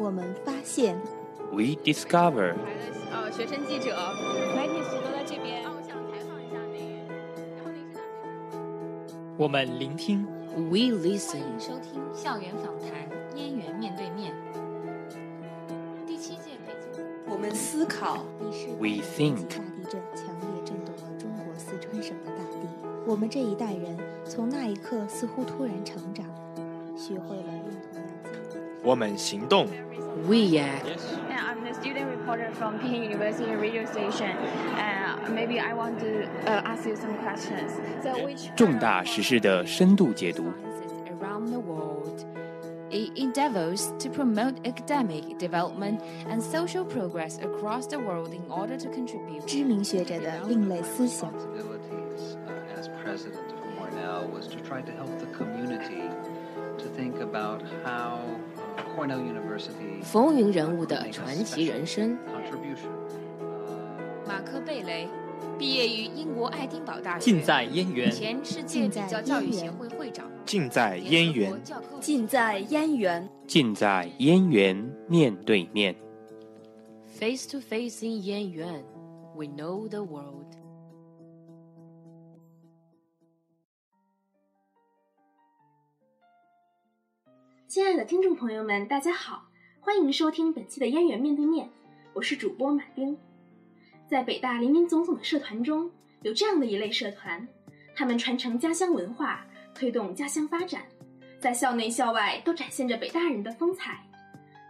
我们发现，We discover. 呃，学生记者，媒体室都在这边。啊，我想采访一下那个，然后那是哪边？我们聆听，We listen. 欢迎收听《校园访谈》，燕园面对面。第七届北京。我们思考。We think 大地震强烈震动了中国四川省的大地。我们这一代人从那一刻似乎突然成长，学会了用同样经历。我们行动。We act. And I'm the student reporter from Peking University radio station. And maybe I want to uh, ask you some questions. So which 重大时事的深度解读。 Sciences around the world. It endeavors to promote academic development and social progress across the world in order to contribute. 知名学者的另类思想。 responsibilities uh, as president of Cornell was to try to help the community to think about how uh, Cornell University 风云人物的传奇人生。contribution. Uh, 马克贝雷毕业于英国爱丁堡大学，近在燕园，前世界比较教育协会会长，近在燕园，近在燕园。近在燕园面对面。Face to face in 燕园，We know the world. 亲爱的听众朋友们，大家好，欢迎收听本期的燕园面对面，我是主播马丁。在北大林林总总的社团中，有这样的一类社团，他们传承家乡文化，推动家乡发展，在校内校外都展现着北大人的风采。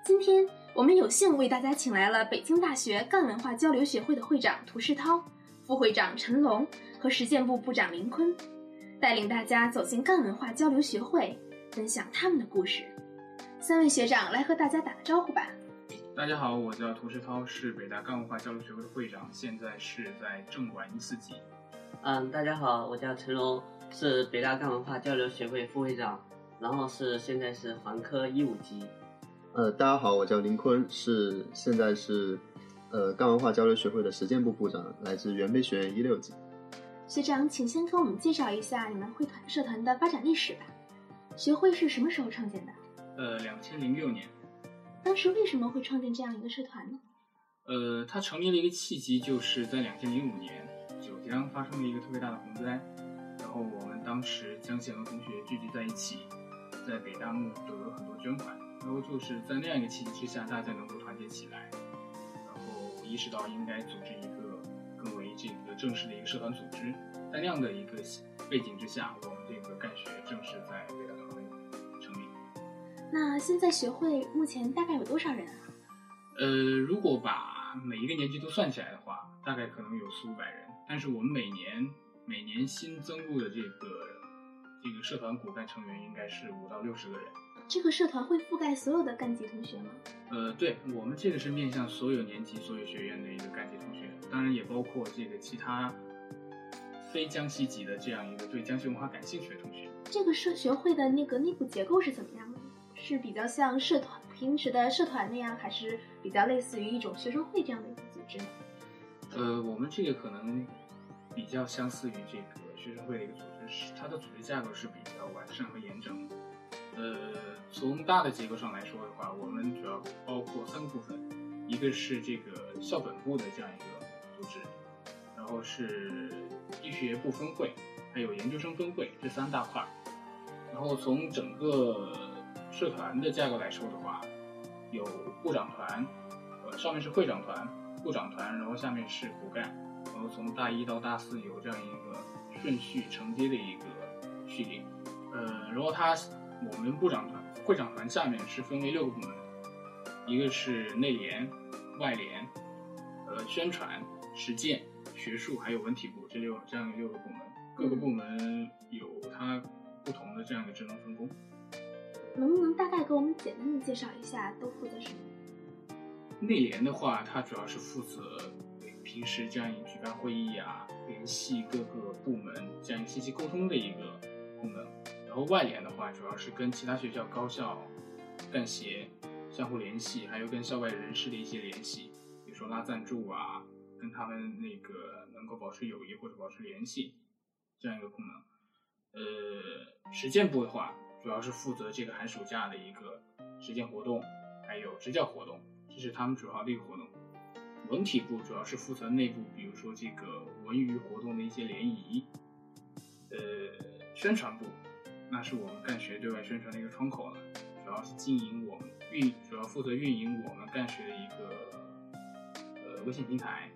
今天我们有幸为大家请来了北京大学赣文化交流学会的会长涂世涛、副会长陈龙和实践部部长林坤，带领大家走进赣文化交流学会，分享他们的故事。三位学长来和大家打个招呼吧。大家好，我叫涂世涛，是北大干文化交流学会的会长，现在是在政管一四级。嗯，大家好，我叫陈龙，是北大干文化交流学会副会长，然后是现在是环科一五级。呃，大家好，我叫林坤，是现在是呃干文化交流学会的实践部部长，来自元培学院一六级。学长，请先给我们介绍一下你们会团社团的发展历史吧。学会是什么时候创建的？呃，两千零六年，当时为什么会创建这样一个社团呢？呃，它成立的一个契机就是在两千零五年，九江发生了一个特别大的洪灾，然后我们当时江西很多同学聚集在一起，在北大募得了很多捐款，然后就是在那样一个契机之下，大家能够团结起来，然后意识到应该组织一个更为这个正式的一个社团组织，在那样的一个背景之下，我们这个干学正式在北大。那现在学会目前大概有多少人啊？呃，如果把每一个年级都算起来的话，大概可能有四五百人。但是我们每年每年新增入的这个这个社团骨干成员应该是五到六十个人。这个社团会覆盖所有的干级同学吗？呃，对我们这个是面向所有年级、所有学院的一个干级同学，当然也包括这个其他非江西籍的这样一个对江西文化感兴趣的同学。这个社学会的那个内部结构是怎么样的？是比较像社团平时的社团那样，还是比较类似于一种学生会这样的一个组织呢？呃，我们这个可能比较相似于这个学生会的一个组织，是它的组织架构是比较完善和严整。呃，从大的结构上来说的话，我们主要包括三个部分，一个是这个校本部的这样一个组织，然后是医学部分会，还有研究生分会这三大块儿。然后从整个社团的架构来说的话，有部长团，呃，上面是会长团、部长团，然后下面是骨干，然后从大一到大四有这样一个顺序承接的一个序列，呃，然后它我们部长团、会长团下面是分为六个部门，一个是内联、外联、呃宣传、实践、学术，还有文体部这六这样六个部门，各个部门有它不同的这样一个职能分工。能不能大概给我们简单的介绍一下都负责什么？内联的话，它主要是负责平时这样举办会议啊，联系各个部门这样信息沟通的一个功能。然后外联的话，主要是跟其他学校、高校、干协相互联系，还有跟校外人士的一些联系，比如说拉赞助啊，跟他们那个能够保持友谊或者保持联系这样一个功能。呃，实践部的话，主要是负责这个寒暑假的一个实践活动，还有支教活动，这是他们主要的一个活动。文体部主要是负责内部，比如说这个文娱活动的一些联谊。呃，宣传部，那是我们干学对外宣传的一个窗口了，主要是经营我们运，主要负责运营我们干学的一个呃微信平台。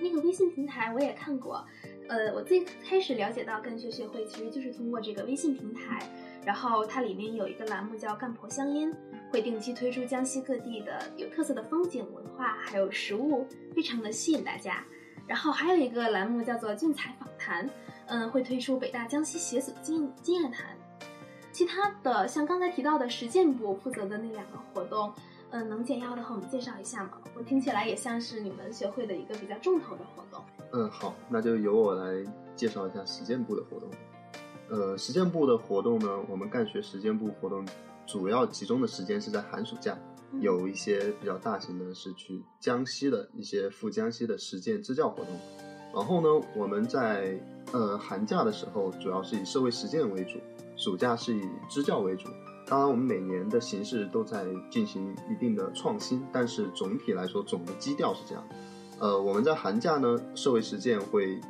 那个微信平台我也看过，呃，我最开始了解到干学学会，其实就是通过这个微信平台，然后它里面有一个栏目叫“干婆乡音”，会定期推出江西各地的有特色的风景文化，还有食物，非常的吸引大家。然后还有一个栏目叫做“俊才访谈”，嗯，会推出北大江西协所经经验谈。其他的像刚才提到的实践部负责的那两个活动。嗯，能简要的和我们介绍一下吗？我听起来也像是你们学会的一个比较重头的活动。嗯，好，那就由我来介绍一下实践部的活动。呃，实践部的活动呢，我们干学实践部活动主要集中的时间是在寒暑假，有一些比较大型的是去江西的一些赴江西的实践支教活动。然后呢，我们在呃寒假的时候主要是以社会实践为主，暑假是以支教为主。当然，我们每年的形式都在进行一定的创新，但是总体来说，总的基调是这样。呃，我们在寒假呢，社会实践会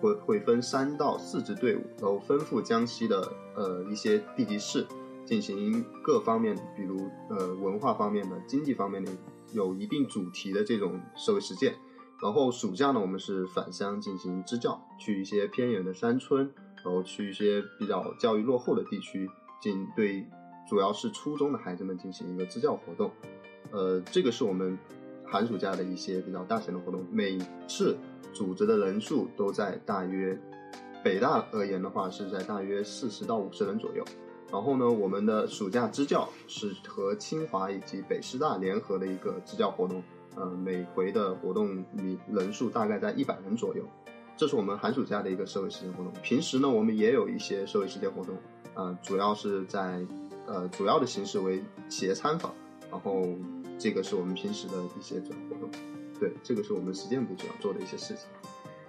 会会分三到四支队伍，然后分赴江西的呃一些地级市，进行各方面，比如呃文化方面的、经济方面的，有一定主题的这种社会实践。然后暑假呢，我们是返乡进行支教，去一些偏远的山村，然后去一些比较教育落后的地区，进对。主要是初中的孩子们进行一个支教活动，呃，这个是我们寒暑假的一些比较大型的活动，每次组织的人数都在大约，北大而言的话是在大约四十到五十人左右。然后呢，我们的暑假支教是和清华以及北师大联合的一个支教活动，呃，每回的活动里人数大概在一百人左右。这是我们寒暑假的一个社会实践活动。平时呢，我们也有一些社会实践活动，呃，主要是在。呃，主要的形式为企业参访，然后这个是我们平时的一些主要活动。对，这个是我们实践部主要做的一些事情。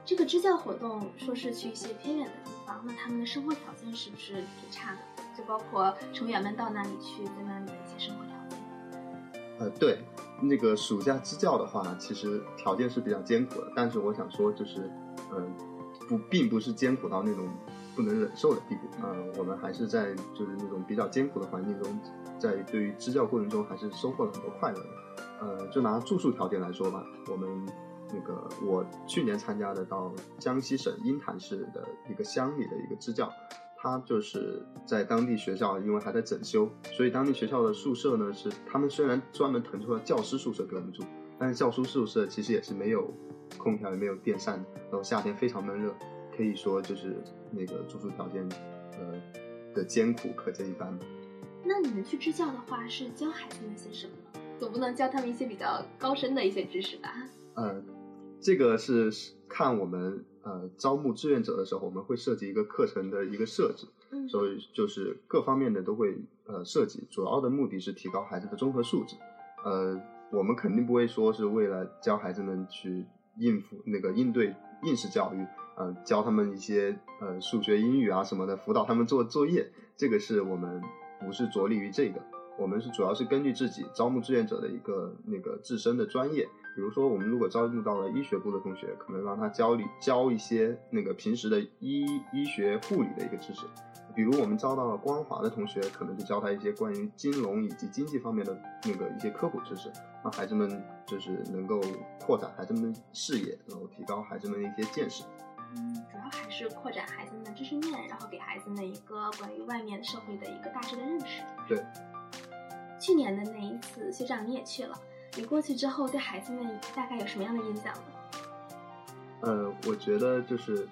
这个支教活动说是去一些偏远的地方，那他们的生活条件是不是挺差的？就包括成员们到那里去，在那里的一些生活条件。呃，对，那个暑假支教的话，其实条件是比较艰苦的，但是我想说，就是，嗯，不，并不是艰苦到那种。不能忍受的地步，呃，我们还是在就是那种比较艰苦的环境中，在对于支教过程中还是收获了很多快乐的。呃，就拿住宿条件来说吧，我们那个我去年参加的到江西省鹰潭市的一个乡里的一个支教，他就是在当地学校，因为还在整修，所以当地学校的宿舍呢是他们虽然专门腾出了教师宿舍给我们住，但是教师宿舍其实也是没有空调也没有电扇，然后夏天非常闷热。可以说就是那个住宿条件，呃的艰苦可见一斑。那你们去支教的话，是教孩子们些什么？总不能教他们一些比较高深的一些知识吧？呃，这个是看我们呃招募志愿者的时候，我们会设计一个课程的一个设置，所以就是各方面的都会呃设计，主要的目的是提高孩子的综合素质。呃，我们肯定不会说是为了教孩子们去应付那个应对应试教育。呃，教他们一些呃数学、英语啊什么的，辅导他们做作业，这个是我们不是着力于这个，我们是主要是根据自己招募志愿者的一个那个自身的专业，比如说我们如果招募到了医学部的同学，可能让他教你教一些那个平时的医医学护理的一个知识。比如我们招到了光华的同学，可能就教他一些关于金融以及经济方面的那个一些科普知识，让孩子们就是能够扩展孩子们的视野，然后提高孩子们的一些见识。嗯，主要还是扩展孩子们的知识面，然后给孩子们一个关于外面社会的一个大致的认识。对。去年的那一次，学长你也去了，你过去之后对孩子们大概有什么样的印象呢？呃，我觉得就是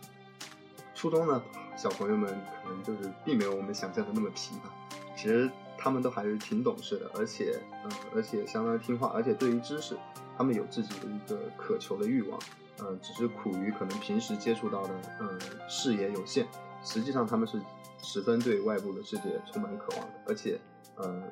初中的小朋友们可能就是并没有我们想象的那么皮吧，其实他们都还是挺懂事的，而且嗯，而且相当听话，而且对于知识，他们有自己的一个渴求的欲望。呃，只是苦于可能平时接触到的，嗯，视野有限。实际上，他们是十分对外部的世界充满渴望的。而且，呃，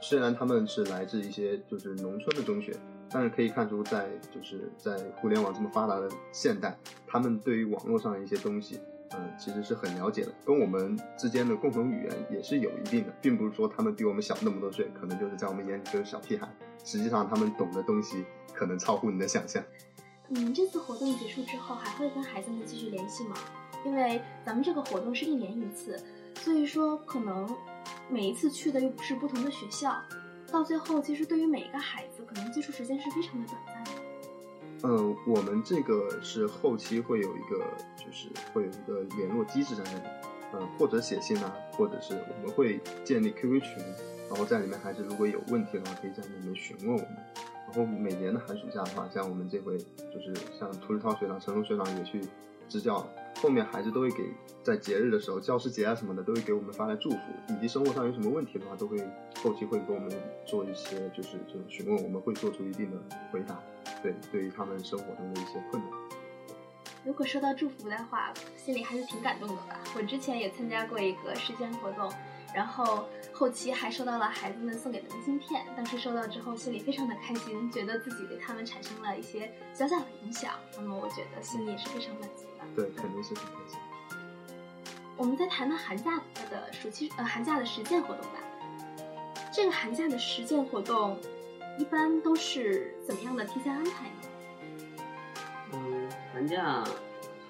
虽然他们是来自一些就是农村的中学，但是可以看出，在就是在互联网这么发达的现代，他们对于网络上的一些东西嗯，其实是很了解的，跟我们之间的共同语言也是有一定的，并不是说他们比我们小那么多岁，可能就是在我们眼里就是小屁孩，实际上他们懂的东西可能超乎你的想象。你们这次活动结束之后，还会跟孩子们继续联系吗？因为咱们这个活动是一年一次，所以说可能每一次去的又不是不同的学校，到最后其实对于每一个孩子，可能接触时间是非常的短暂的。嗯，我们这个是后期会有一个，就是会有一个联络机制在那里，嗯，或者写信啊，或者是我们会建立 QQ 群，然后在里面孩子如果有问题的话，可以在里面询问我们。然后每年的寒暑假的话，像我们这回就是像涂志涛学长、陈龙学长也去支教，后面孩子都会给在节日的时候，教师节啊什么的，都会给我们发来祝福，以及生活上有什么问题的话，都会后期会给我们做一些就是这种询问，我们会做出一定的回答。对，对于他们生活中的一些困难。如果收到祝福的话，心里还是挺感动的吧。我之前也参加过一个实践活动，然后后期还收到了孩子们送给的明信片。当时收到之后，心里非常的开心，觉得自己对他们产生了一些小小的影响。那么我觉得心里也是非常满足的。对，肯定是很开心。我们再谈谈寒假的暑期呃寒假的实践活动吧。这个寒假的实践活动一般都是怎么样的提前安排呢？嗯，寒假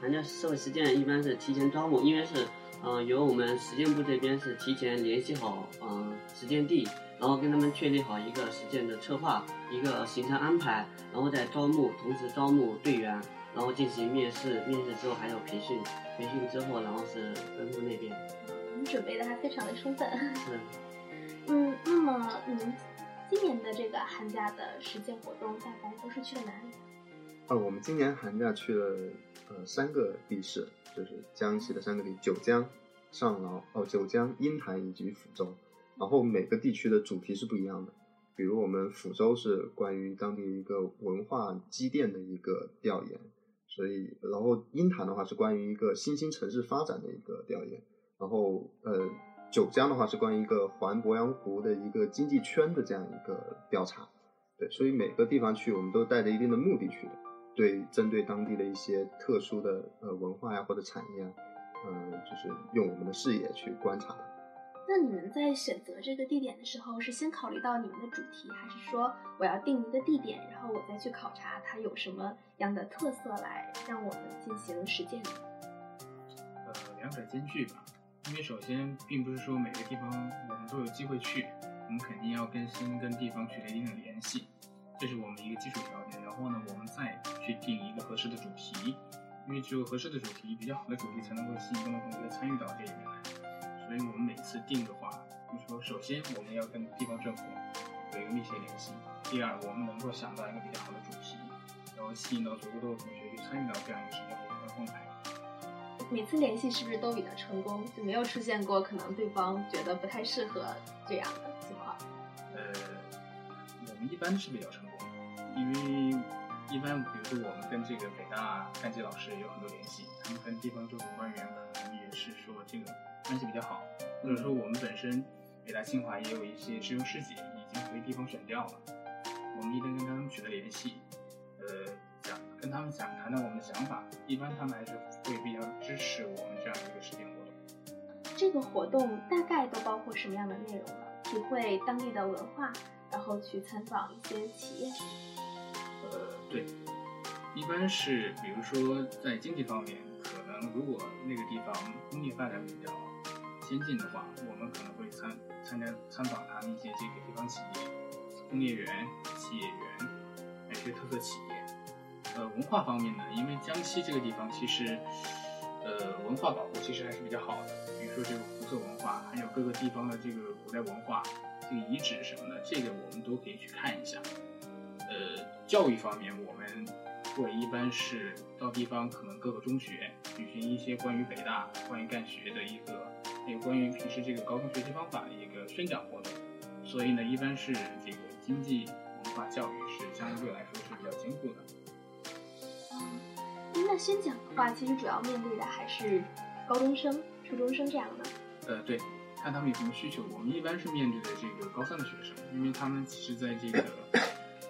寒假社会实践一般是提前招募，因为是呃由我们实践部这边是提前联系好嗯、实践地，然后跟他们确立好一个实践的策划，一个行程安排，然后再招募，同时招募队员，然后进行面试，面试之后还有培训，培训之后然后是分部那边。你们准备的还非常的充分。是。嗯，那么你们今年的这个寒假的实践活动大概都是去了哪里？呃，我们今年寒假去了呃三个地市，就是江西的三个地：九江、上饶、哦九江、鹰潭以及抚州。然后每个地区的主题是不一样的，比如我们抚州是关于当地一个文化积淀的一个调研，所以然后鹰潭的话是关于一个新兴城市发展的一个调研，然后呃。九江的话是关于一个环鄱阳湖的一个经济圈的这样一个调查，对，所以每个地方去我们都带着一定的目的去的，对，针对当地的一些特殊的呃文化呀或者产业啊，嗯，就是用我们的视野去观察。那你们在选择这个地点的时候，是先考虑到你们的主题，还是说我要定一个地点，然后我再去考察它有什么样的特色来让我们进行实践呢？呃，两者兼具吧。因为首先，并不是说每个地方我们都有机会去，我们肯定要跟先跟地方取得一定的联系，这是我们一个基础条件。然后呢，我们再去定一个合适的主题，因为只有合适的主题、比较好的主题，才能够吸引更多同学参与到这里面来。所以我们每次定的话，就说，首先我们要跟地方政府有一个密切联系；第二，我们能够想到一个比较好的主题，然后吸引到足够多的同学去参与到这样一个实践活动的安排。每次联系是不是都比较成功？就没有出现过可能对方觉得不太适合这样的？一般是比较成功的，因为一般比如说我们跟这个北大干纪老师有很多联系，他们跟地方政府官员可能也是说这个关系比较好，或者说我们本身北大清华也有一些师兄师姐已经回地方选调了，我们一旦跟他们取得联系，呃。跟他们讲谈谈我们的想法，一般他们还是会比较支持我们这样的一个实践活动。这个活动大概都包括什么样的内容呢？体会当地的文化，然后去参访一些企业。呃，对，一般是比如说在经济方面，可能如果那个地方工业发展比较先进的话，我们可能会参参加参访他们一些这个地方企业、工业园、企业园，一些特色企业。呃，文化方面呢，因为江西这个地方其实，呃，文化保护其实还是比较好的。比如说这个胡色文化，还有各个地方的这个古代文化、这个遗址什么的，这个我们都可以去看一下。呃，教育方面，我们会一般是到地方，可能各个中学举行一些关于北大、关于干学的一个，还有关于平时这个高中学习方法的一个宣讲活动。所以呢，一般是这个经济文化教育是相对来说是比较兼顾的。那宣讲的话，其实主要面对的还是高中生、初中生这样的。呃，对，看他们有什么需求。我们一般是面对的这个高三的学生，因为他们其实在这个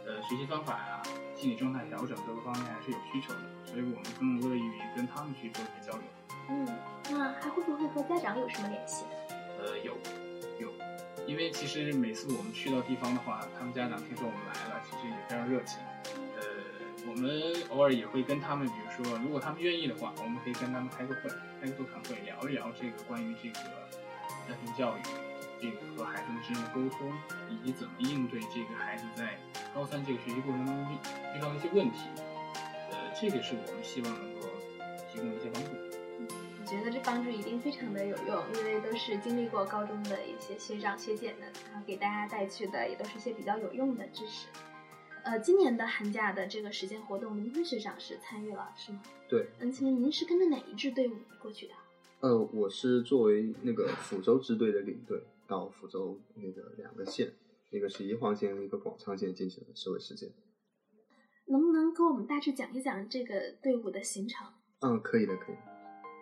呃学习方法呀、心理状态调整各个方面还是有需求的，所以我们更乐意于跟他们去做一些交流。嗯，那还会不会和家长有什么联系？呃，有有，因为其实每次我们去到地方的话，他们家长听说我们来了，其实也非常热情。呃，我们偶尔也会跟他们，比如说，如果他们愿意的话，我们可以跟他们开个会，开个座谈会，聊一聊这个关于这个家庭教育，这个和孩子们之间的沟通，以及怎么应对这个孩子在高三这个学习过程当中遇到的一些问题。呃，这个是我们希望能够提供的一些帮助。我觉得这帮助一定非常的有用，因为都是经历过高中的一些学长学姐们，然后给大家带去的也都是一些比较有用的知识。呃，今年的寒假的这个实践活动，林坤学长是参与了，是吗？对，嗯，请问您是跟着哪一支队伍过去的？呃，我是作为那个抚州支队的领队，到抚州那个两个县，一个是宜黄县，一个广昌县进行了社会实践。能不能给我们大致讲一讲这个队伍的行程？嗯，可以的，可以。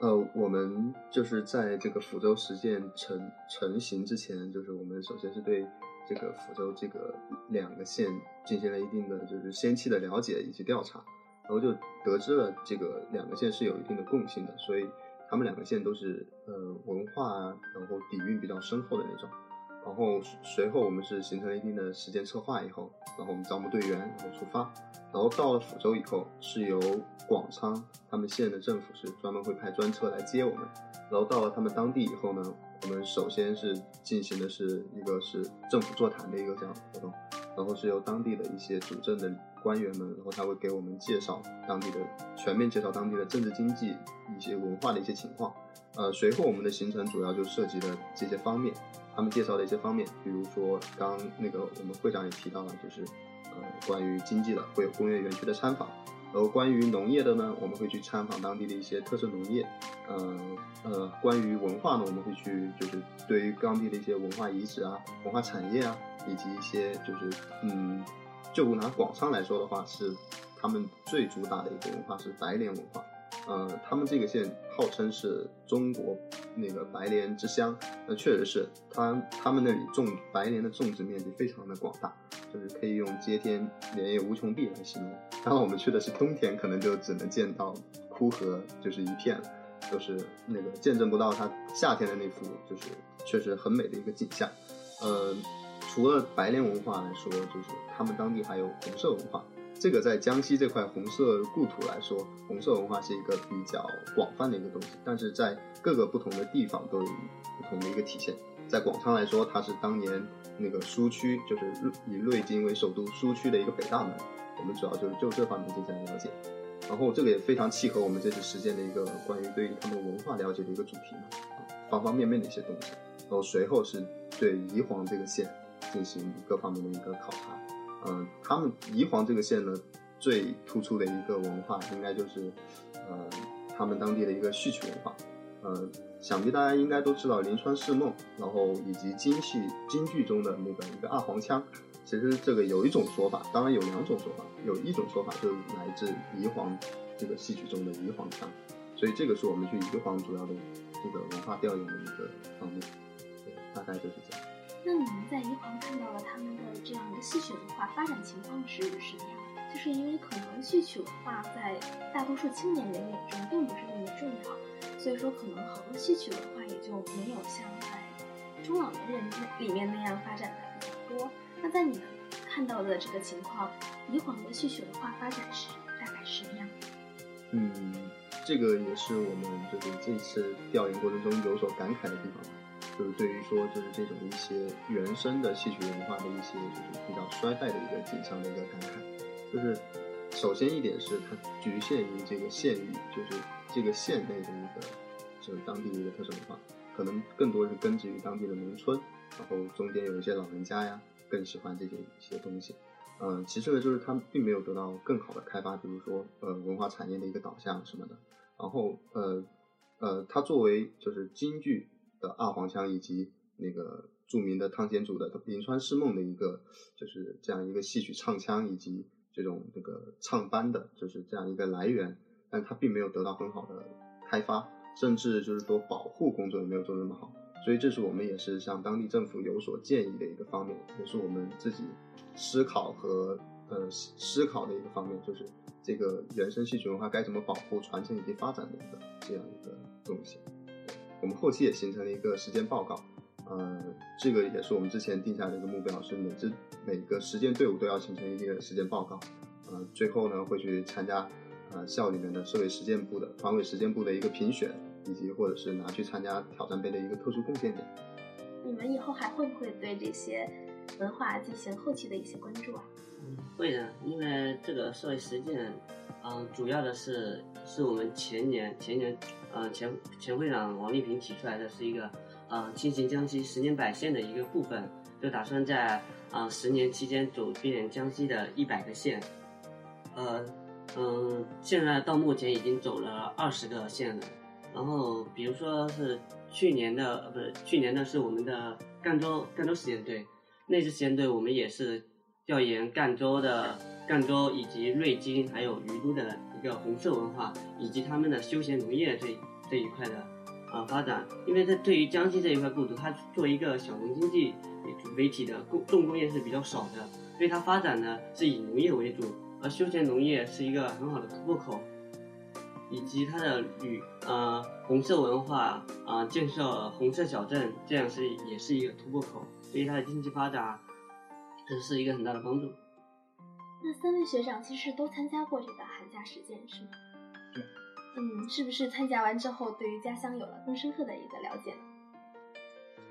呃，我们就是在这个抚州实践成成型之前，就是我们首先是对这个抚州这个两个县进行了一定的就是先期的了解以及调查，然后就得知了这个两个县是有一定的共性的，所以他们两个县都是呃文化，然后底蕴比较深厚的那种。然后随后我们是形成了一定的时间策划以后，然后我们招募队员，然后出发。然后到了抚州以后，是由广昌他们县的政府是专门会派专车来接我们。然后到了他们当地以后呢，我们首先是进行的是一个是政府座谈的一个这样的活动，然后是由当地的一些主政的官员们，然后他会给我们介绍当地的全面介绍当地的政治经济一些文化的一些情况。呃，随后我们的行程主要就涉及的这些方面，他们介绍的一些方面，比如说刚那个我们会长也提到了，就是呃关于经济的会有工业园区的参访，然后关于农业的呢，我们会去参访当地的一些特色农业，呃呃关于文化呢，我们会去就是对于当地的一些文化遗址啊、文化产业啊，以及一些就是嗯，就拿广昌来说的话，是他们最主打的一个文化是白莲文化。呃，他们这个县号称是中国那个白莲之乡，那确实是，他他们那里种白莲的种植面积非常的广大，就是可以用接天莲叶无穷碧来形容。当然我们去的是冬天，可能就只能见到枯荷就是一片，就是那个见证不到它夏天的那幅就是确实很美的一个景象。呃，除了白莲文化来说，就是他们当地还有红色文化。这个在江西这块红色故土来说，红色文化是一个比较广泛的一个东西，但是在各个不同的地方都有不同的一个体现。在广昌来说，它是当年那个苏区，就是以瑞金为首都苏区的一个北大门。我们主要就是就这方面进行了解，然后这个也非常契合我们这次实践的一个关于对于他们文化了解的一个主题嘛，方方面面的一些东西。然后随后是对宜黄这个县进行各方面的一个考察。嗯，他们宜黄这个县呢，最突出的一个文化应该就是，呃，他们当地的一个戏曲文化。呃，想必大家应该都知道《临川四梦》，然后以及京戏京剧中的那个一个二黄腔。其实这个有一种说法，当然有两种说法，有一种说法就是来自宜黄这个戏曲中的宜黄腔。所以这个是我们去宜黄主要的这个文化调研的一个方面。对，大概就是这样。那你们在宜黄看到了他们的这样一个戏曲文化发展情况是什么样？就是因为可能戏曲文化在大多数青年人眼中并不是那么重要，所以说可能好多戏曲文化也就没有像在中老年人里面那样发展的比较多。那在你们看到的这个情况，宜黄的戏曲文化发展是大概是什么样的？嗯，这个也是我们就是这次调研过程中有所感慨的地方。就是对于说，就是这种一些原生的戏曲文化的一些，就是比较衰败的一个景象的一个感慨。就是首先一点是它局限于这个县域，就是这个县内的一个，就是当地的一个特色文化，可能更多是根植于当地的农村，然后中间有一些老人家呀，更喜欢这些一些东西。嗯，其次呢，就是它并没有得到更好的开发，比如说呃文化产业的一个导向什么的。然后呃呃，它作为就是京剧。的二黄腔以及那个著名的汤显祖的《临川诗梦》的一个，就是这样一个戏曲唱腔以及这种这个唱班的，就是这样一个来源，但它并没有得到很好的开发，甚至就是说保护工作也没有做那么好，所以这是我们也是向当地政府有所建议的一个方面，也是我们自己思考和呃思思考的一个方面，就是这个原生戏曲文化该怎么保护、传承以及发展的一个这样一个东西。我们后期也形成了一个实践报告，呃，这个也是我们之前定下的一个目标，是每支每个实践队伍都要形成一个实践报告，呃，最后呢会去参加呃校里面的社会实践部的团委实践部的一个评选，以及或者是拿去参加挑战杯的一个特殊贡献点。你们以后还会不会对这些文化进行后期的一些关注啊？会的，因为这个社会实践，嗯、主要的是是我们前年前年，呃，前前会长王丽萍提出来的是一个，呃，进行江西十年百县的一个部分，就打算在啊、呃、十年期间走遍江西的一百个县，呃，嗯、现在到目前已经走了二十个县了，然后比如说是去年的，呃，不是去年的是我们的赣州赣州实践队，那支实践队我们也是。调研赣州的赣州以及瑞金还有于都的一个红色文化，以及他们的休闲农业这这一块的啊、呃、发展，因为它对于江西这一块故土，它作为一个小农经济为体的工重工业是比较少的，所以它发展呢是以农业为主，而休闲农业是一个很好的突破口，以及它的旅呃红色文化啊、呃、建设红色小镇，这样是也是一个突破口，对于它的经济发展。这是一个很大的帮助。那三位学长其实都参加过这个寒假实践，是吗？对。嗯，是不是参加完之后，对于家乡有了更深刻的一个了解呢？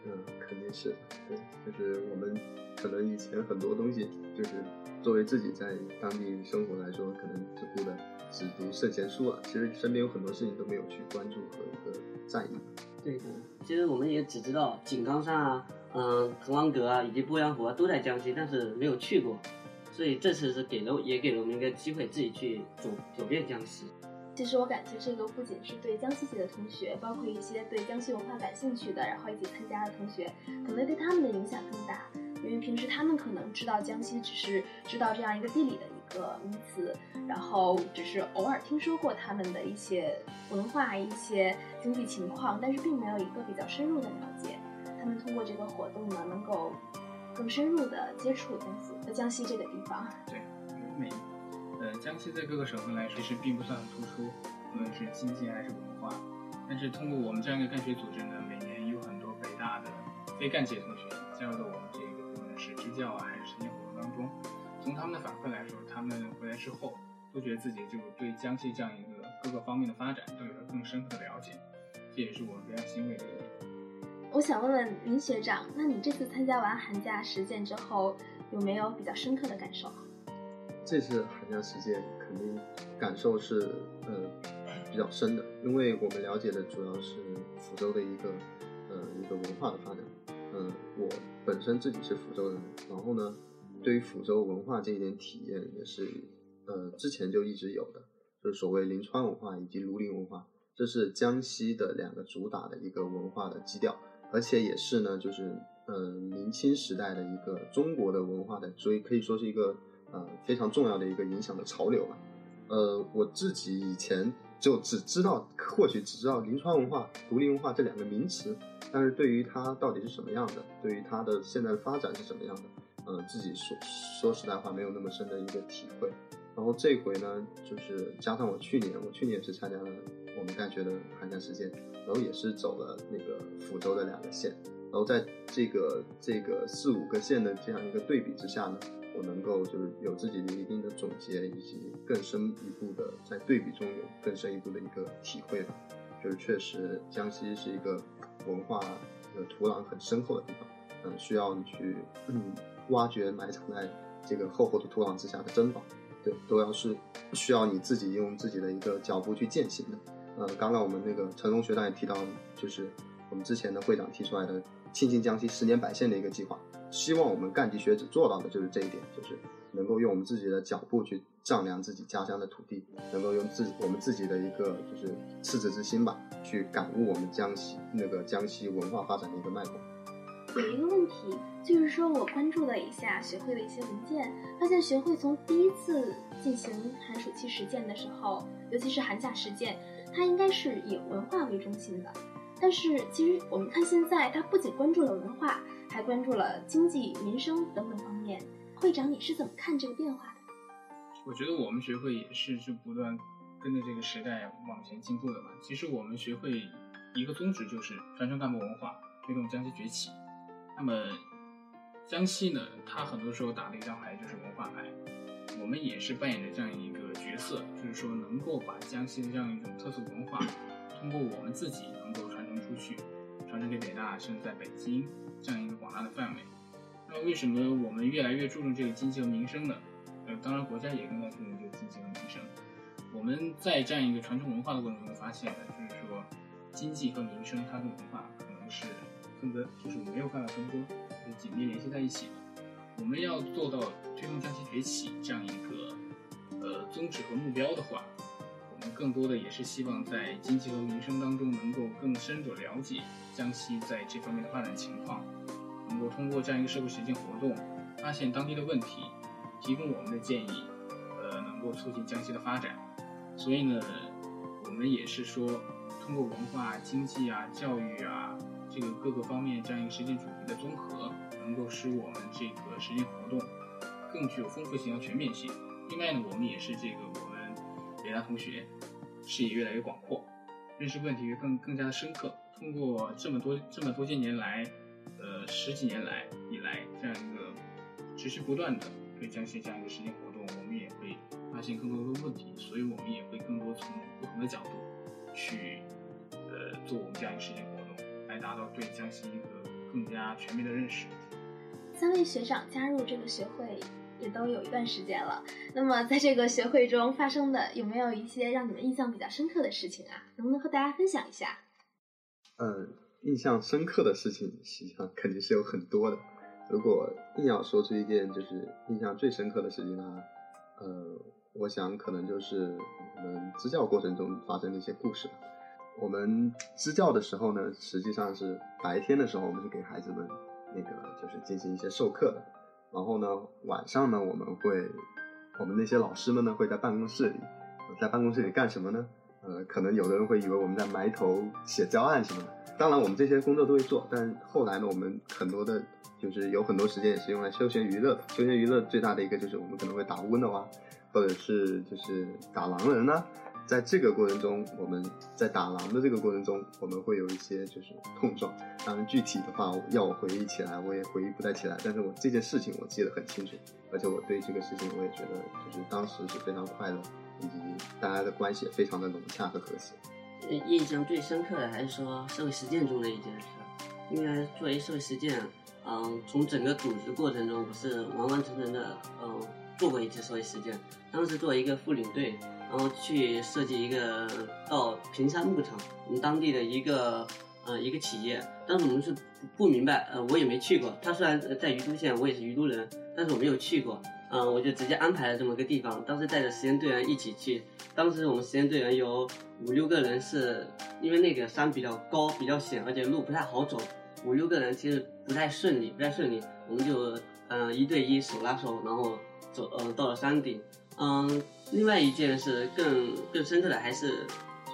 嗯，肯定是的。对，就是我们可能以前很多东西，就是作为自己在当地生活来说，可能只顾的只读圣贤书啊，其实身边有很多事情都没有去关注和一个在意。对的，其实我们也只知道井冈山啊。嗯，滕王阁啊，以及鄱阳湖啊，都在江西，但是没有去过，所以这次是给了也给了我们一个机会，自己去走走遍江西。其实我感觉这个不仅是对江西籍的同学，包括一些对江西文化感兴趣的，然后一起参加的同学，可能对他们的影响更大，因为平时他们可能知道江西只是知道这样一个地理的一个名词，然后只是偶尔听说过他们的一些文化、一些经济情况，但是并没有一个比较深入的了解。他们通过这个活动呢，能够更深入的接触江西江西这个地方。对，每呃江西在各个省份来说，其实并不算很突出，无论是经济还是文化。但是通过我们这样一个干学组织呢，每年有很多北大的非干系同学加入到我们这个无论是支教啊还是实践活动当中。从他们的反馈来说，他们回来之后都觉得自己就对江西这样一个各个方面的发展都有了更深刻的了解，这也是我们非常欣慰的一点。我想问问林学长，那你这次参加完寒假实践之后，有没有比较深刻的感受？这次寒假实践肯定感受是呃比较深的，因为我们了解的主要是福州的一个呃一个文化的发展。嗯、我本身自己是福州人，然后呢，对于福州文化这一点体验也是呃之前就一直有的，就是所谓临川文化以及庐陵文化，这是江西的两个主打的一个文化的基调。而且也是呢，就是呃明清时代的一个中国的文化的，所以可以说是一个呃非常重要的一个影响的潮流吧。呃，我自己以前就只知道，或许只知道临川文化、独立文化这两个名词，但是对于它到底是什么样的，对于它的现在的发展是什么样的，呃，自己说说实在话没有那么深的一个体会。然后这回呢，就是加上我去年，我去年也是参加了我们大学的寒假实践，然后也是走了那个福州的两个县，然后在这个这个四五个县的这样一个对比之下呢，我能够就是有自己的一定的总结，以及更深一步的在对比中有更深一步的一个体会吧。就是确实江西是一个文化的土壤很深厚的地方，嗯，需要你去嗯挖掘埋藏在这个厚厚的土壤之下的珍宝。对，都要是需要你自己用自己的一个脚步去践行的。呃，刚刚我们那个陈龙学长也提到，就是我们之前的会长提出来的“庆幸江西十年百县”的一个计划，希望我们干级学子做到的就是这一点，就是能够用我们自己的脚步去丈量自己家乡的土地，能够用自我们自己的一个就是赤子之心吧，去感悟我们江西那个江西文化发展的一个脉搏。有一个问题，就是说我关注了一下学会的一些文件，发现学会从第一次进行寒暑期实践的时候，尤其是寒假实践，它应该是以文化为中心的。但是其实我们看现在，他不仅关注了文化，还关注了经济、民生等等方面。会长，你是怎么看这个变化的？我觉得我们学会也是就不断跟着这个时代往前进步的嘛。其实我们学会一个宗旨就是传承干部文化，推动江西崛起。那么江西呢，它很多时候打的一张牌就是文化牌，我们也是扮演着这样一个角色，就是说能够把江西的这样一种特色文化，通过我们自己能够传承出去，传承给北大，甚至在北京这样一个广大的范围。那么为什么我们越来越注重这个经济和民生呢？呃，当然国家也更加注重这个经济和民生。我们在这样一个传承文化的过程中发现呢，就是说经济和民生它跟文化可能是分割，就是没有办法分割，是紧密联系在一起的。我们要做到推动江西崛起这样一个呃宗旨和目标的话，们更多的也是希望在经济和民生当中能够更深入了解江西在这方面的发展情况，能够通过这样一个社会实践活动，发现当地的问题，提供我们的建议，呃，能够促进江西的发展。所以呢，我们也是说，通过文化、经济啊、教育啊这个各个方面这样一个实践主题的综合，能够使我们这个实践活动更具有丰富性和全面性。另外呢，我们也是这个北大同学视野越来越广阔，认识问题也更更加的深刻。通过这么多这么多些年来，呃十几年来以来这样一个持续不断的对江西这样一个实践活动，我们也会发现更多的问题，所以我们也会更多从不同的角度去呃做我们这样一个实践活动，来达到对江西一个更加全面的认识。三位学长加入这个学会也都有一段时间了，那么在这个学会中发生的有没有一些让你们印象比较深刻的事情啊？能不能和大家分享一下？嗯，印象深刻的事情实际上肯定是有很多的。如果硬要说出一件就是印象最深刻的事情呢，呃，我想可能就是我们支教过程中发生的一些故事。我们支教的时候呢，实际上是白天的时候，我们是给孩子们那个就是进行一些授课的，然后呢，晚上呢，我们会我们那些老师们呢会在办公室里，在办公室里干什么呢？呃，可能有的人会以为我们在埋头写教案什么的。当然，我们这些工作都会做，但后来呢，我们很多的，就是有很多时间也是用来休闲娱乐的。休闲娱乐最大的一个就是我们可能会打 Uno 啊，或者是就是打狼人啊。在这个过程中，我们在打狼的这个过程中，我们会有一些就是碰撞。当然，具体的话要我回忆起来，我也回忆不太起来。但是我这件事情我记得很清楚，而且我对这个事情我也觉得就是当时是非常快乐，以及大家的关系也非常的融洽和和谐。印象最深刻的还是说社会实践中的一件事，因为作为社会实践，嗯，从整个组织过程中，我是完完全全的，嗯，做过一次社会实践。当时作为一个副领队，然后去设计一个到平山牧场，我们当地的一个，呃，一个企业。当时我们是不明白，呃，我也没去过。他虽然在于都县，我也是于都人，但是我没有去过。嗯，我就直接安排了这么个地方。当时带着实验队员一起去。当时我们实验队员有五六个人，是因为那个山比较高、比较险，而且路不太好走。五六个人其实不太顺利，不太顺利。我们就嗯一对一手拉手，然后走呃到了山顶。嗯，另外一件是更更深刻的，还是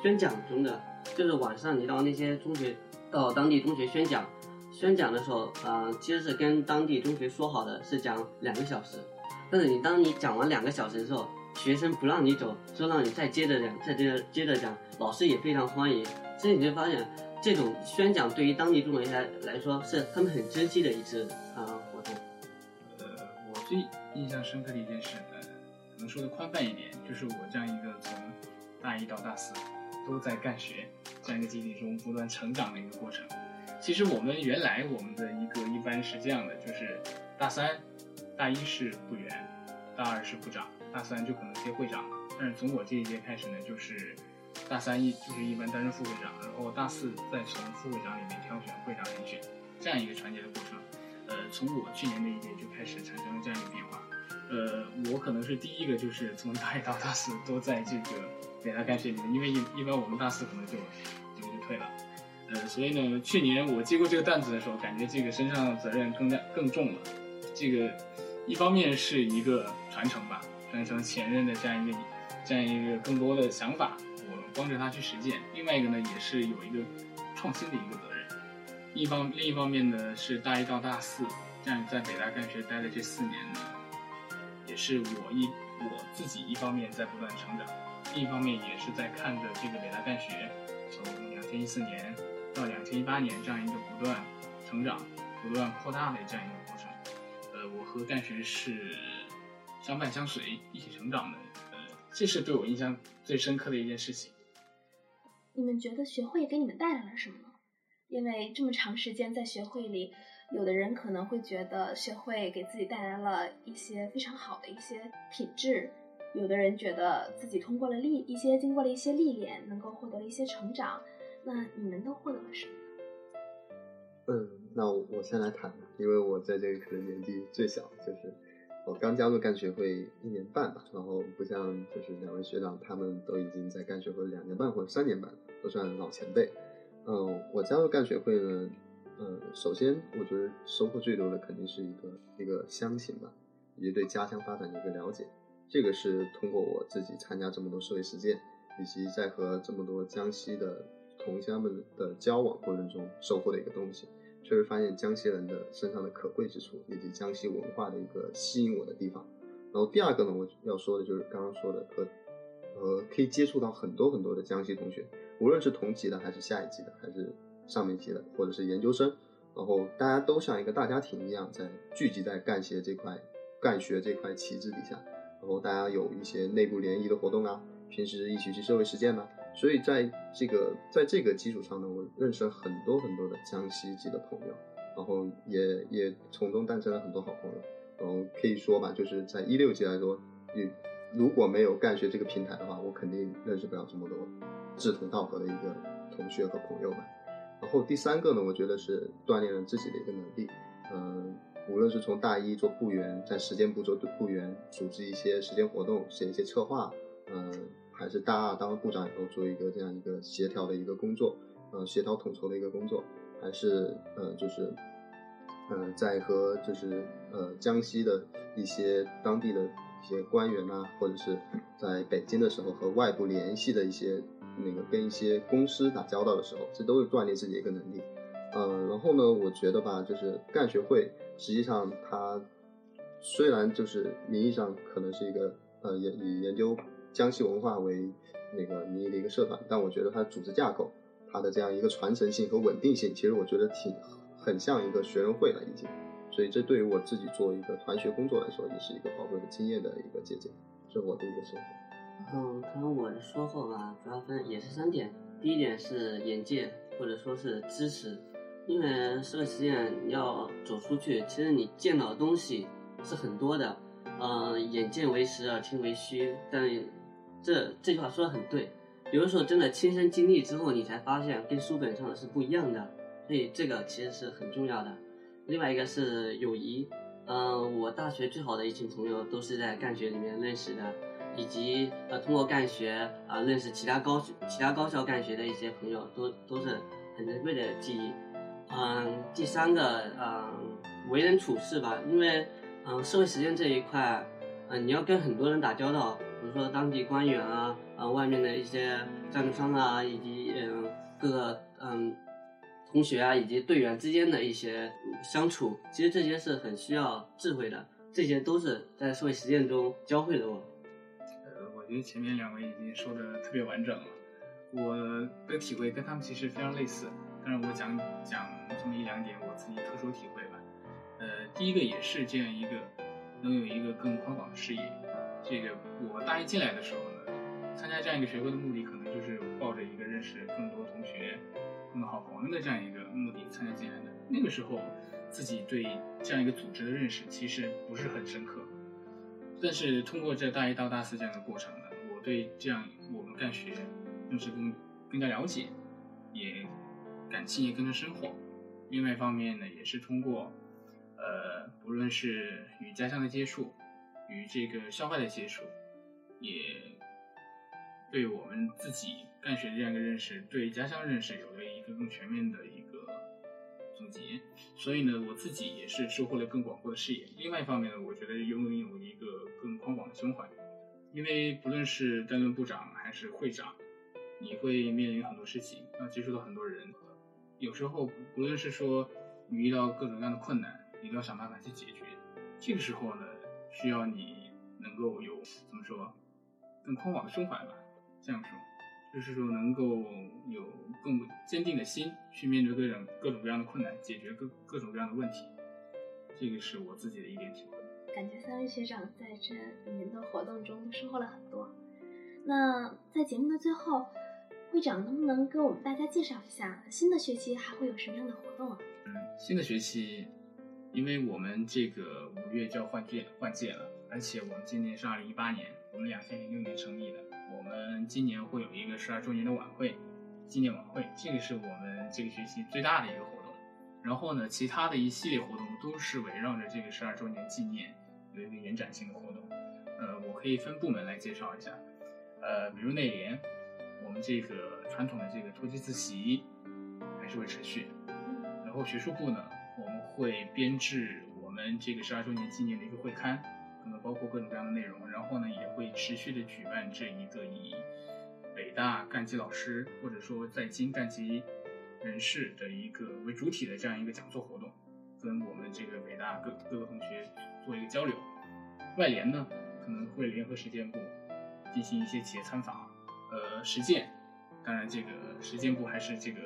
宣讲中的，就是晚上你到那些中学，到当地中学宣讲。宣讲的时候，嗯，其实是跟当地中学说好的，是讲两个小时。但是你当你讲完两个小时的时候，学生不让你走，说让你再接着讲，再接着接着讲，老师也非常欢迎。所以你就发现，这种宣讲对于当地中学来来说是他们很珍惜的一次啊活动。呃，我最印象深刻的一件事，说的宽泛一点，就是我这样一个从大一到大四都在干学这样一个集体中不断成长的一个过程。其实我们原来我们的一个一般是这样的，就是大三。大一是部员，大二是部长，大三就可能接会长。但是从我这一届开始呢，就是大三一就是一般担任副会长，然后大四再从副会长里面挑选会长人选，这样一个传接的过程。呃，从我去年那一届就开始产生了这样一个变化。呃，我可能是第一个，就是从大一到大四都在这个北大干学里面，因为一一般我们大四可能就就就退了。呃，所以呢，去年我接过这个担子的时候，感觉这个身上的责任更加更重了。这个。一方面是一个传承吧，传承前任的这样一个这样一个更多的想法，我帮着他去实践。另外一个呢，也是有一个创新的一个责任。一方另一方面呢，是大一到大四这样在北大干学待的这四年呢，是我一我自己一方面在不断成长，另一方面也是在看着这个北大干学从两千一四年到两千一八年这样一个不断成长、不断扩大的这样一个过程。呃，我和干学是相伴相随、一起成长的。呃，这是对我印象最深刻的一件事情。你们觉得学会给你们带来了什么？因为这么长时间在学会里，有的人可能会觉得学会给自己带来了一些非常好的一些品质，有的人觉得自己通过了历一些经过了一些历练，能够获得了一些成长。那你们都获得了什么？嗯，那我先来谈，因为我在这个可能年纪最小，就是我刚加入干学会一年半吧，然后不像就是两位学长，他们都已经在干学会两年半或者三年半，都算老前辈。嗯，我加入干学会呢，嗯，首先我觉得收获最多的肯定是一个一个乡情吧，以及对家乡发展的一个了解。这个是通过我自己参加这么多社会实践，以及在和这么多江西的同乡们的交往过程中收获的一个东西。确实发现江西人的身上的可贵之处，以及江西文化的一个吸引我的地方。然后第二个呢，我要说的就是刚刚说的和和可以接触到很多很多的江西同学，无论是同级的，还是下一级的，还是上面级的，或者是研究生，然后大家都像一个大家庭一样，在聚集在干协这块干学这块旗帜底下，然后大家有一些内部联谊的活动啊，平时一起去社会实践呢。所以在这个在这个基础上呢，我认识了很多很多的江西籍的朋友，然后也也从中诞生了很多好朋友。然后可以说吧，就是在一六级来说，也如果没有干学这个平台的话，我肯定认识不了这么多志同道合的一个同学和朋友们。然后第三个呢，我觉得是锻炼了自己的一个能力。嗯，无论是从大一做部员，在实践部做部员，组织一些实践活动，写一些策划，嗯。还是大二当了部长以后，做一个这样一个协调的一个工作，呃，协调统筹的一个工作，还是呃，就是，呃，在和就是呃江西的一些当地的一些官员呐，或者是在北京的时候和外部联系的一些那个跟一些公司打交道的时候，这都是锻炼自己一个能力。呃，然后呢，我觉得吧，就是干学会实际上它虽然就是名义上可能是一个呃研以研究。江西文化为那个名义的一个社团，但我觉得它组织架构，它的这样一个传承性和稳定性，其实我觉得挺很像一个学生会了已经。所以这对于我自己做一个团学工作来说，也是一个宝贵的经验的一个借鉴，这是我的一个收获。嗯，可能我的收获吧，主要分也是三点。第一点是眼界，或者说是知识，因为社会实践你要走出去，其实你见到的东西是很多的。嗯，眼见为实，耳听为虚，但。这这句话说的很对，有的时候真的亲身经历之后，你才发现跟书本上的是不一样的，所以这个其实是很重要的。另外一个是友谊，嗯，我大学最好的一群朋友都是在干学里面认识的，以及呃通过干学啊认识其他高其他高校干学的一些朋友，都都是很珍贵的记忆。嗯，第三个嗯为人处事吧，因为嗯社会实践这一块，嗯你要跟很多人打交道。比如说当地官员啊，呃，外面的一些赞助商啊，以及嗯各个嗯同学啊，以及队员之间的一些相处，其实这些是很需要智慧的，这些都是在社会实践中教会了我。呃，我觉得前面两位已经说的特别完整了，我的体会跟他们其实非常类似，但是我讲讲这么一两点我自己特殊体会吧。呃，第一个也是这样一个能有一个更宽广的视野。这个我大一进来的时候呢，参加这样一个学会的目的，可能就是抱着一个认识更多同学、更多好朋友的这样一个目的参加进来的。那个时候，自己对这样一个组织的认识其实不是很深刻。但是通过这大一到大四这样的过程呢，我对这样我们干学认识更更加了解，也感情也更加深厚。另外一方面呢，也是通过呃，不论是与家乡的接触。与这个校外的接触，也对我们自己干学这样一个认识，对家乡认识有了一个更全面的一个总结。所以呢，我自己也是收获了更广阔的视野。另外一方面呢，我觉得拥有一个更宽广的胸怀，因为不论是担任部长还是会长，你会面临很多事情，要接触到很多人，有时候不论是说你遇到各种各样的困难，你都要想办法去解决。这个时候呢。需要你能够有怎么说更宽广的胸怀吧，这样说，就是说能够有更坚定的心去面对各种各种各样的困难，解决各各种各样的问题，这个是我自己的一点体会。感觉三位学长在这里面的活动中收获了很多。那在节目的最后，会长能不能给我们大家介绍一下新的学期还会有什么样的活动啊？嗯，新的学期，因为我们这个五月就要换届换届了，而且我们今年是二零一八年，我们两千零六年成立的，我们今年会有一个十二周年的晚会，纪念晚会，这个是我们这个学期最大的一个活动。然后呢，其他的一系列活动都是围绕着这个十二周年纪念有一个延展性的活动。呃，我可以分部门来介绍一下。呃，比如内联，我们这个传统的这个突击自习还是会持续。然后学术部呢，我们会编制我们这个十二周年纪念的一个会刊，可能包括各种各样的内容。然后呢，也会持续的举办这一个以北大干级老师或者说在京干级人士的一个为主体的这样一个讲座活动，跟我们这个北大各各个同学做一个交流。外联呢，可能会联合实践部。进行一些企业参访，呃，实践，当然这个实践部还是这个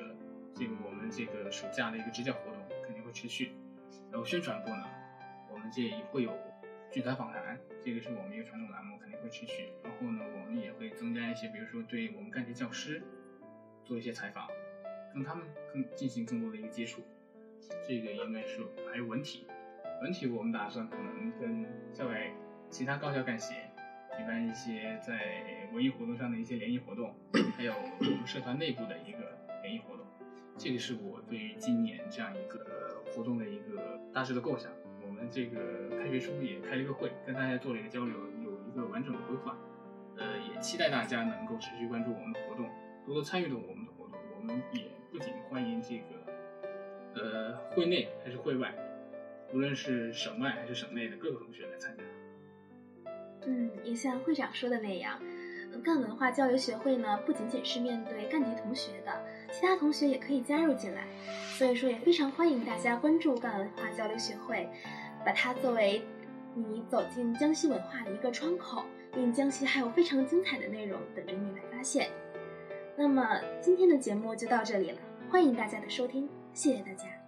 这个我们这个暑假的一个支教活动肯定会持续，然后宣传部呢，我们这也会有聚餐访谈，这个是我们一个传统栏目，肯定会持续。然后呢，我们也会增加一些，比如说对我们干级教师做一些采访，跟他们更进行更多的一个接触。这个应该是还有文体，文体我们打算可能跟校外其他高校干协。举办一些在文艺活动上的一些联谊活动，还有我们社团内部的一个联谊活动，这个是我对于今年这样一个活动的一个大致的构想。这个开学初也开了一个会，跟大家做了一个交流，有一个完整的规划。呃，也期待大家能够持续关注我们的活动，多多参与到我们的活动。我们也不仅欢迎这个呃会内还是会外，无论是省外还是省内的各个同学来参加。嗯，也像会长说的那样，赣文化交流学会呢，不仅仅是面对赣级同学的，其他同学也可以加入进来。所以说，也非常欢迎大家关注赣文化交流学会，把它作为你走进江西文化的一个窗口，因江西还有非常精彩的内容等着你来发现。那么今天的节目就到这里了，欢迎大家的收听，谢谢大家。